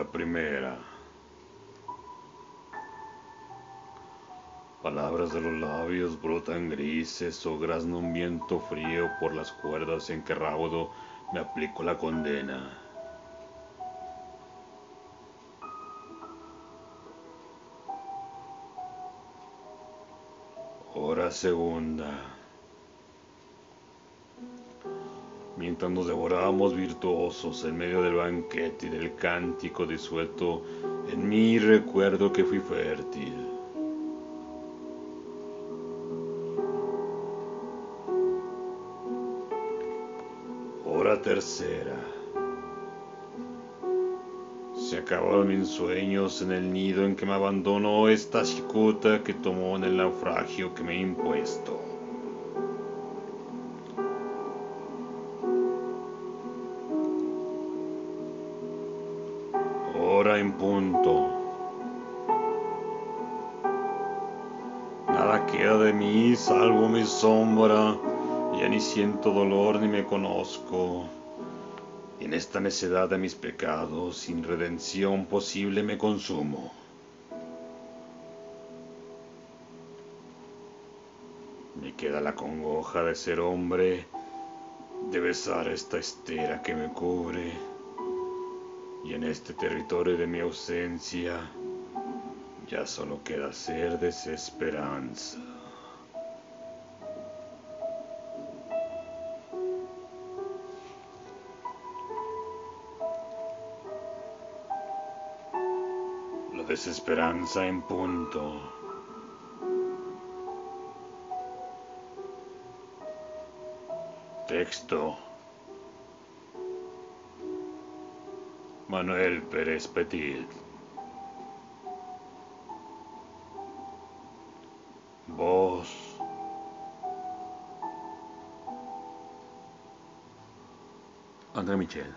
Primera. Palabras de los labios brotan grises o grazna un viento frío por las cuerdas en que raudo me aplico la condena. Hora segunda. Mientras nos devorábamos virtuosos en medio del banquete y del cántico disuelto, en mí recuerdo que fui fértil. Hora tercera. Se acabaron mis sueños en el nido en que me abandonó esta chicuta que tomó en el naufragio que me he impuesto. Hora en punto. Nada queda de mí salvo mi sombra, ya ni siento dolor ni me conozco. En esta necedad de mis pecados, sin redención posible me consumo. Me queda la congoja de ser hombre, de besar esta estera que me cubre y en este territorio de mi ausencia ya solo queda ser desesperanza. La desesperanza en punto. Texto. Manuel Pérez Petit. Voz. André Michel.